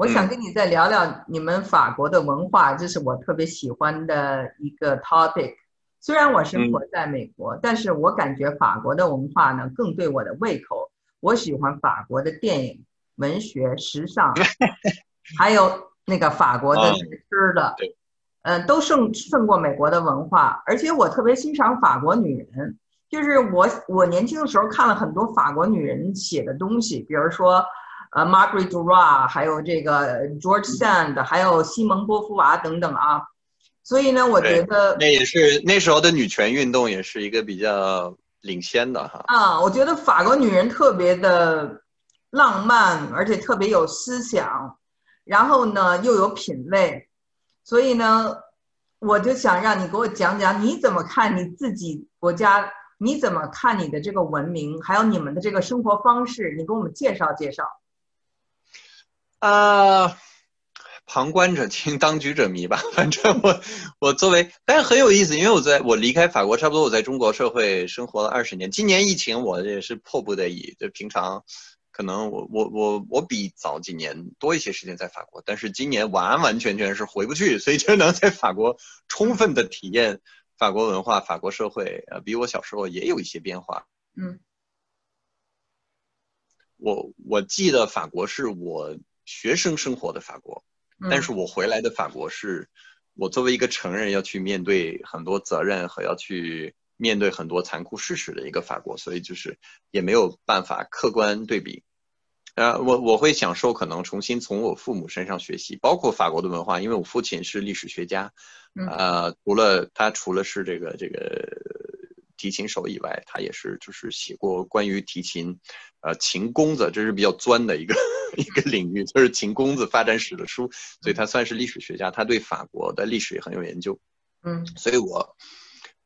我想跟你再聊聊你们法国的文化，这是我特别喜欢的一个 topic。虽然我生活在美国，但是我感觉法国的文化呢更对我的胃口。我喜欢法国的电影、文学、时尚，还有那个法国的吃的，嗯，都胜胜过美国的文化。而且我特别欣赏法国女人，就是我我年轻的时候看了很多法国女人写的东西，比如说。呃，Margaret Duras，还有这个 George Sand，还有西蒙波伏娃等等啊，所以呢，我觉得那也是那时候的女权运动也是一个比较领先的哈。啊，我觉得法国女人特别的浪漫，而且特别有思想，然后呢又有品味，所以呢，我就想让你给我讲讲你怎么看你自己国家，你怎么看你的这个文明，还有你们的这个生活方式，你给我们介绍介绍。啊，旁观者清，当局者迷吧。反正我，我作为，但是很有意思，因为我在我离开法国，差不多我在中国社会生活了二十年。今年疫情，我也是迫不得已。就平常，可能我我我我比早几年多一些时间在法国，但是今年完完全全是回不去，所以就能在法国充分的体验法国文化、法国社会。呃，比我小时候也有一些变化。嗯，我我记得法国是我。学生生活的法国，但是我回来的法国是，我作为一个成人要去面对很多责任和要去面对很多残酷事实的一个法国，所以就是也没有办法客观对比。呃，我我会享受可能重新从我父母身上学习，包括法国的文化，因为我父亲是历史学家，呃，除了他除了是这个这个。提琴手以外，他也是就是写过关于提琴，呃，琴弓子，这是比较钻的一个 一个领域，就是琴弓子发展史的书，所以他算是历史学家，他对法国的历史也很有研究。嗯，所以我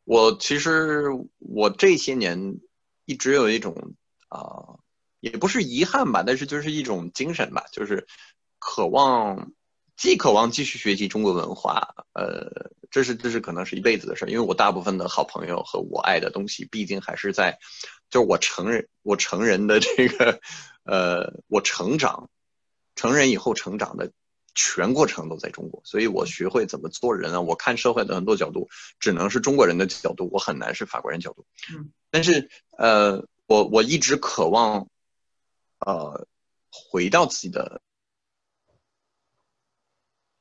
我其实我这些年一直有一种啊，也不是遗憾吧，但是就是一种精神吧，就是渴望。既渴望继续学习中国文化，呃，这是这是可能是一辈子的事儿，因为我大部分的好朋友和我爱的东西，毕竟还是在，就是我成人我成人的这个，呃，我成长，成人以后成长的全过程都在中国，所以我学会怎么做人啊，我看社会的很多角度，只能是中国人的角度，我很难是法国人角度。嗯，但是呃，我我一直渴望，呃，回到自己的。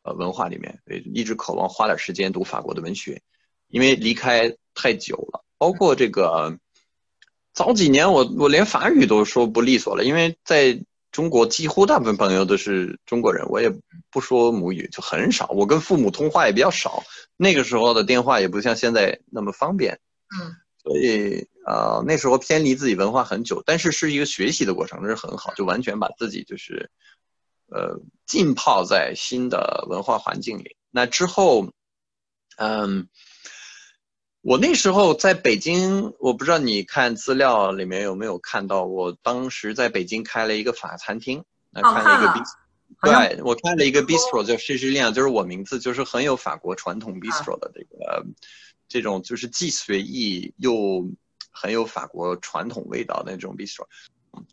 呃，文化里面，一直渴望花点时间读法国的文学，因为离开太久了。包括这个早几年，我我连法语都说不利索了，因为在中国几乎大部分朋友都是中国人，我也不说母语，就很少。我跟父母通话也比较少，那个时候的电话也不像现在那么方便。嗯，所以呃，那时候偏离自己文化很久，但是是一个学习的过程，这是很好，就完全把自己就是。呃，浸泡在新的文化环境里。那之后，嗯，我那时候在北京，我不知道你看资料里面有没有看到，我当时在北京开了一个法餐厅，那开了一个 bistro，对我开了一个 bistro 叫诗诗亮，就是我名字，就是很有法国传统 bistro 的这个这种，就是既随意又很有法国传统味道的那种 bistro。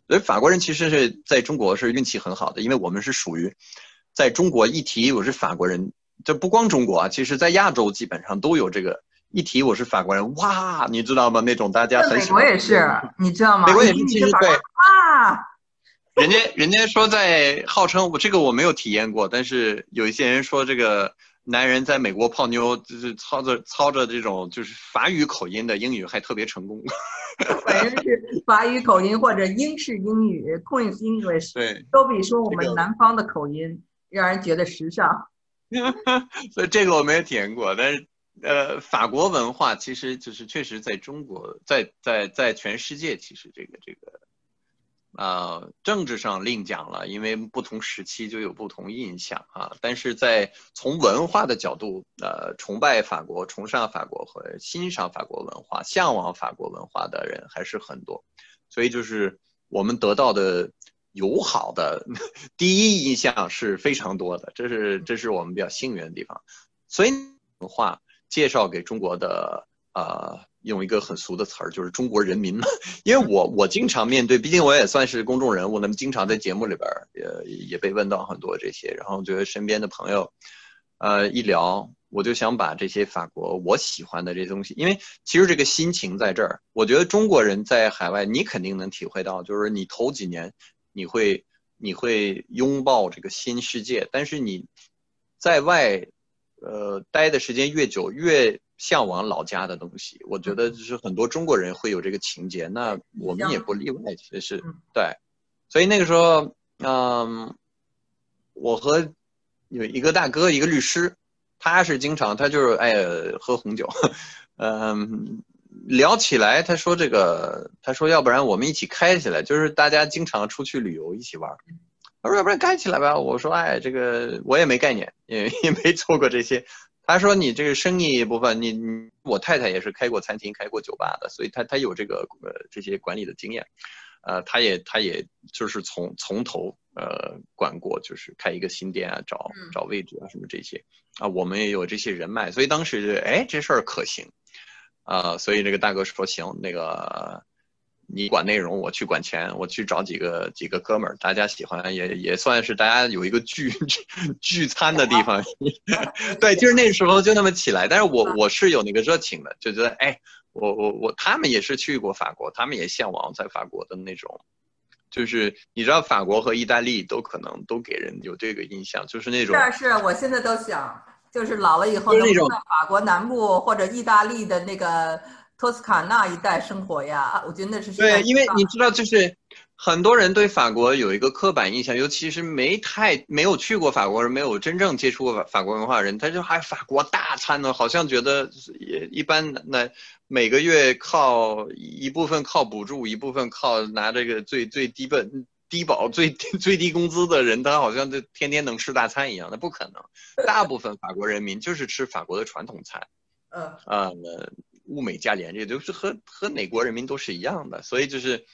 所以法国人其实是在中国是运气很好的，因为我们是属于在中国一提我是法国人，这不光中国啊，其实在亚洲基本上都有这个一提我是法国人，哇，你知道吗？那种大家很喜欢。美国也是，你知道吗？美国也是，其实对。啊！人家人家说在号称我这个我没有体验过，但是有一些人说这个。男人在美国泡妞，就是操着操着这种就是法语口音的英语，还特别成功。反正是法语口音或者英式英语 （Queen's English），对，都比说我们南方的口音让人觉得时尚。所以这个我没有体验过，但是呃，法国文化其实就是确实在中国，在在在全世界，其实这个这个。呃，政治上另讲了，因为不同时期就有不同印象啊。但是在从文化的角度，呃，崇拜法国、崇尚法国和欣赏法国文化、向往法国文化的人还是很多。所以就是我们得到的友好的第一印象是非常多的，这是这是我们比较幸运的地方。所以文化介绍给中国的呃用一个很俗的词儿，就是中国人民嘛。因为我我经常面对，毕竟我也算是公众人物，那么经常在节目里边也也被问到很多这些，然后觉得身边的朋友，呃，一聊，我就想把这些法国我喜欢的这些东西，因为其实这个心情在这儿，我觉得中国人在海外，你肯定能体会到，就是你头几年你会你会拥抱这个新世界，但是你在外，呃，待的时间越久越。向往老家的东西，我觉得就是很多中国人会有这个情节，那我们也不例外，其实对。所以那个时候，嗯，我和有一个大哥，一个律师，他是经常他就是哎喝红酒，嗯，聊起来他说这个，他说要不然我们一起开起来，就是大家经常出去旅游一起玩。他说要不然开起来吧，我说哎，这个我也没概念，也 也没做过这些。他说：“你这个生意部分，你你我太太也是开过餐厅、开过酒吧的，所以他他有这个呃这些管理的经验，呃，他也他也就是从从头呃管过，就是开一个新店啊，找找位置啊什么这些啊，我们也有这些人脉，所以当时哎这事儿可行，啊，所以这个大哥说行，那个。”你管内容，我去管钱，我去找几个几个哥们儿，大家喜欢也也算是大家有一个聚 聚餐的地方。对，就是那时候就那么起来。但是我我是有那个热情的，就觉得哎，我我我他们也是去过法国，他们也向往在法国的那种，就是你知道法国和意大利都可能都给人有这个印象，就是那种。是是，我现在都想，就是老了以后能在法国南部或者意大利的那个。托斯卡纳一带生活呀，我觉得那是对，因为你知道，就是很多人对法国有一个刻板印象，尤其是没太没有去过法国人，没有真正接触过法法国文化的人，他就还法国大餐呢，好像觉得也一般。那每个月靠一部分靠补助，一部分靠拿这个最最低本低保最最低工资的人，他好像就天天能吃大餐一样，那不可能。大部分法国人民就是吃法国的传统菜。嗯啊那。物美价廉，这都是和和哪国人民都是一样的，所以就是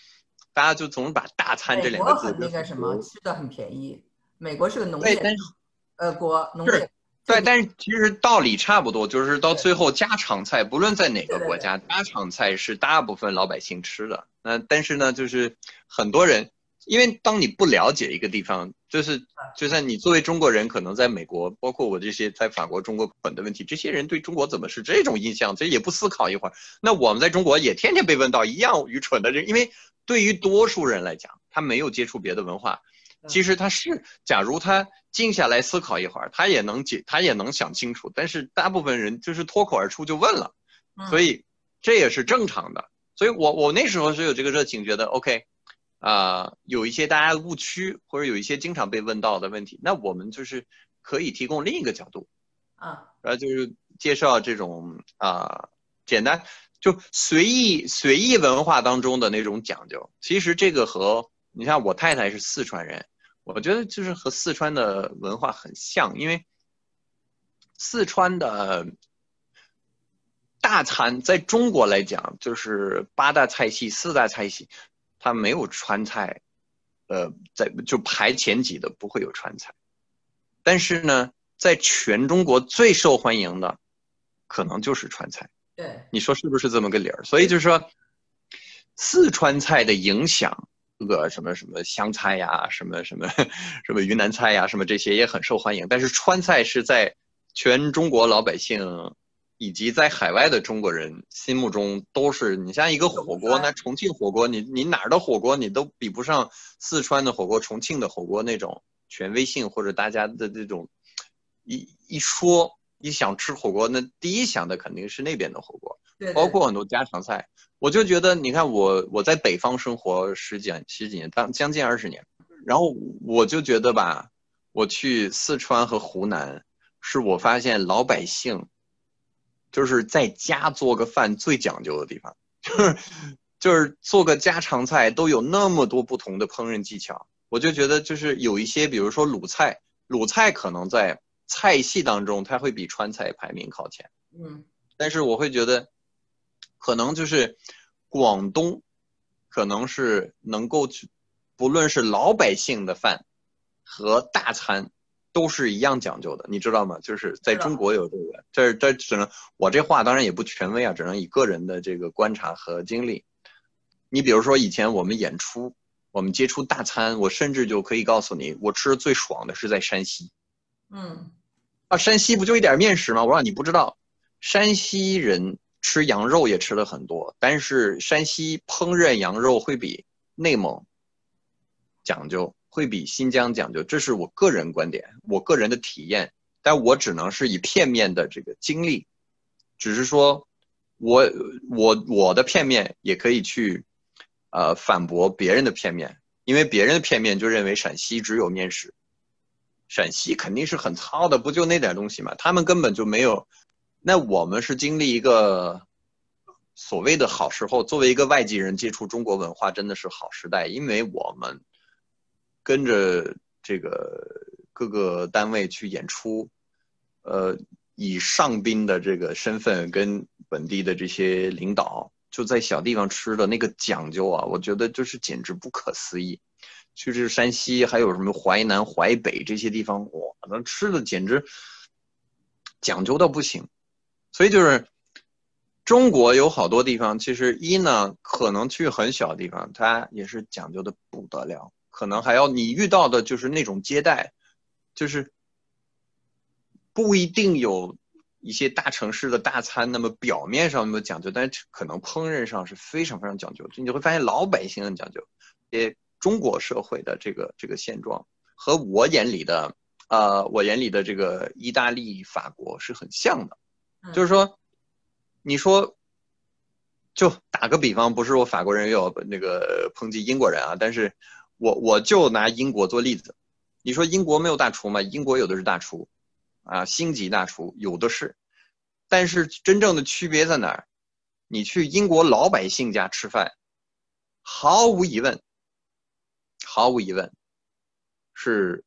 大家就总把大餐这两个字那个什么吃的很便宜。美国是个农业呃国，农业对，但是其实道理差不多，就是到最后家常菜，不论在哪个国家，家常菜是大部分老百姓吃的。那但是呢，就是很多人。因为当你不了解一个地方，就是就算你作为中国人，可能在美国，包括我这些在法国、中国本的问题，这些人对中国怎么是这种印象？这也不思考一会儿。那我们在中国也天天被问到一样愚蠢的人，因为对于多数人来讲，他没有接触别的文化，其实他是，假如他静下来思考一会儿，他也能解，他也能想清楚。但是大部分人就是脱口而出就问了，所以这也是正常的。所以我我那时候是有这个热情，觉得 OK。啊，有一些大家的误区，或者有一些经常被问到的问题，那我们就是可以提供另一个角度，啊，然后就是介绍这种啊，简单就随意随意文化当中的那种讲究。其实这个和你像我太太是四川人，我觉得就是和四川的文化很像，因为四川的大餐在中国来讲就是八大菜系、四大菜系。它没有川菜，呃，在就排前几的不会有川菜，但是呢，在全中国最受欢迎的，可能就是川菜。对，你说是不是这么个理儿？所以就是说，四川菜的影响，这个什么什么湘菜呀，什么什么什么云南菜呀，什么这些也很受欢迎。但是川菜是在全中国老百姓。以及在海外的中国人心目中都是你像一个火锅，那重庆火锅，你你哪儿的火锅你都比不上四川的火锅、重庆的火锅那种权威性或者大家的这种一一说一想吃火锅，那第一想的肯定是那边的火锅，包括很多家常菜。我就觉得你看我我在北方生活十几十几年，当将近二十年，然后我就觉得吧，我去四川和湖南，是我发现老百姓。就是在家做个饭最讲究的地方，就是就是做个家常菜都有那么多不同的烹饪技巧，我就觉得就是有一些，比如说鲁菜，鲁菜可能在菜系当中它会比川菜排名靠前，嗯，但是我会觉得，可能就是广东，可能是能够去，不论是老百姓的饭和大餐。都是一样讲究的，你知道吗？就是在中国有这个，这这只能我这话当然也不权威啊，只能以个人的这个观察和经历。你比如说以前我们演出，我们接触大餐，我甚至就可以告诉你，我吃的最爽的是在山西。嗯，啊，山西不就一点面食吗？我让你不知道，山西人吃羊肉也吃的很多，但是山西烹饪羊肉会比内蒙讲究，会比新疆讲究，这是我个人观点，我个人的体验，但我只能是以片面的这个经历，只是说，我我我的片面也可以去，呃，反驳别人的片面，因为别人的片面就认为陕西只有面食。陕西肯定是很糙的，不就那点东西嘛？他们根本就没有。那我们是经历一个所谓的好时候，作为一个外籍人接触中国文化，真的是好时代，因为我们跟着这个各个单位去演出，呃，以上宾的这个身份跟本地的这些领导，就在小地方吃的那个讲究啊，我觉得就是简直不可思议。去这山西，还有什么淮南、淮北这些地方，哇，那吃的简直讲究到不行。所以就是中国有好多地方，其实一呢，可能去很小的地方，它也是讲究的不得了。可能还要你遇到的就是那种接待，就是不一定有一些大城市的大餐那么表面上那么讲究，但是可能烹饪上是非常非常讲究。你会发现老百姓很讲究，也。中国社会的这个这个现状和我眼里的，呃，我眼里的这个意大利、法国是很像的，就是说，你说，就打个比方，不是说法国人又要那个抨击英国人啊，但是我我就拿英国做例子，你说英国没有大厨吗？英国有的是大厨，啊，星级大厨有的是，但是真正的区别在哪儿？你去英国老百姓家吃饭，毫无疑问。毫无疑问，是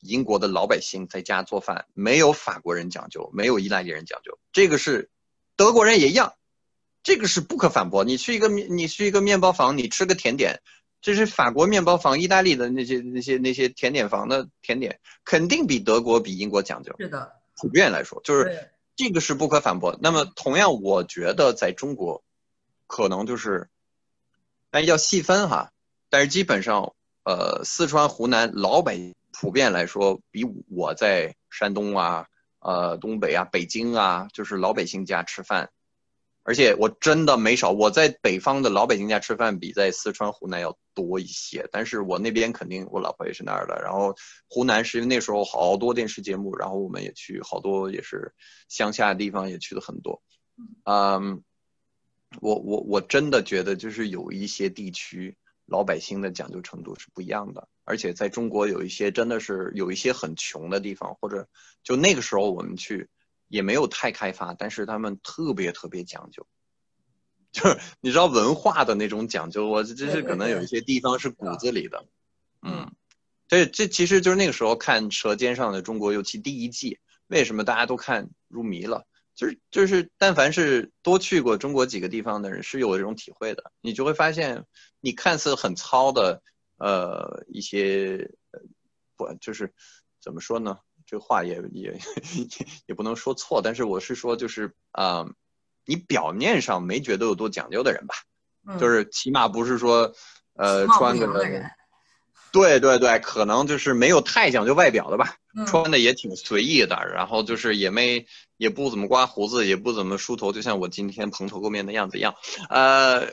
英国的老百姓在家做饭，没有法国人讲究，没有意大利人讲究。这个是德国人也一样，这个是不可反驳。你去一个面，你去一个面包房，你吃个甜点，这是法国面包房、意大利的那些那些那些甜点房的甜点，肯定比德国、比英国讲究。是的，普遍来说，就是这个是不可反驳。那么，同样，我觉得在中国，可能就是，但要细分哈。但是基本上，呃，四川、湖南老百普遍来说，比我在山东啊、呃东北啊、北京啊，就是老百姓家吃饭，而且我真的没少。我在北方的老百姓家吃饭，比在四川、湖南要多一些。但是我那边肯定，我老婆也是那儿的。然后湖南是因为那时候好多电视节目，然后我们也去好多也是乡下的地方也去的很多。嗯，我我我真的觉得就是有一些地区。老百姓的讲究程度是不一样的，而且在中国有一些真的是有一些很穷的地方，或者就那个时候我们去也没有太开发，但是他们特别特别讲究，就是你知道文化的那种讲究，我这是可能有一些地方是骨子里的，嗯，这这其实就是那个时候看《舌尖上的中国》，尤其第一季，为什么大家都看入迷了？就是就是，但凡是多去过中国几个地方的人，是有这种体会的。你就会发现，你看似很糙的，呃，一些，不就是怎么说呢？这话也也 也不能说错，但是我是说，就是啊，你表面上没觉得有多讲究的人吧？就是起码不是说，呃，穿个。对对对，可能就是没有太讲究外表的吧，穿的也挺随意的，然后就是也没也不怎么刮胡子，也不怎么梳头，就像我今天蓬头垢面的样子一样。呃，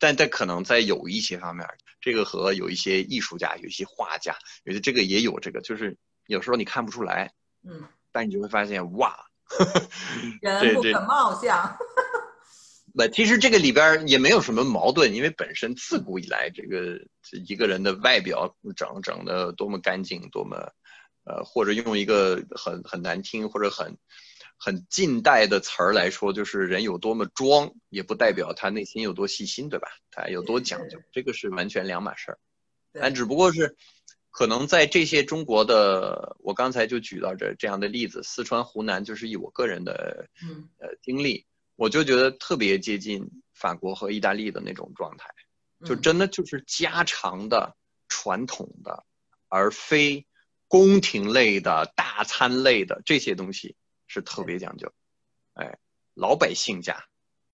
但但可能在有一些方面，这个和有一些艺术家、有一些画家，有些这个也有这个，就是有时候你看不出来，嗯，但你就会发现哇，人不可貌相。那，其实这个里边也没有什么矛盾，因为本身自古以来，这个一个人的外表整整的多么干净，多么，呃，或者用一个很很难听或者很很近代的词儿来说，就是人有多么装，也不代表他内心有多细心，对吧？他有多讲究，这个是完全两码事儿。但只不过是，可能在这些中国的，我刚才就举到这这样的例子，四川、湖南，就是以我个人的呃经历。我就觉得特别接近法国和意大利的那种状态，就真的就是家常的、传统的，而非宫廷类的大餐类的这些东西是特别讲究，哎，老百姓家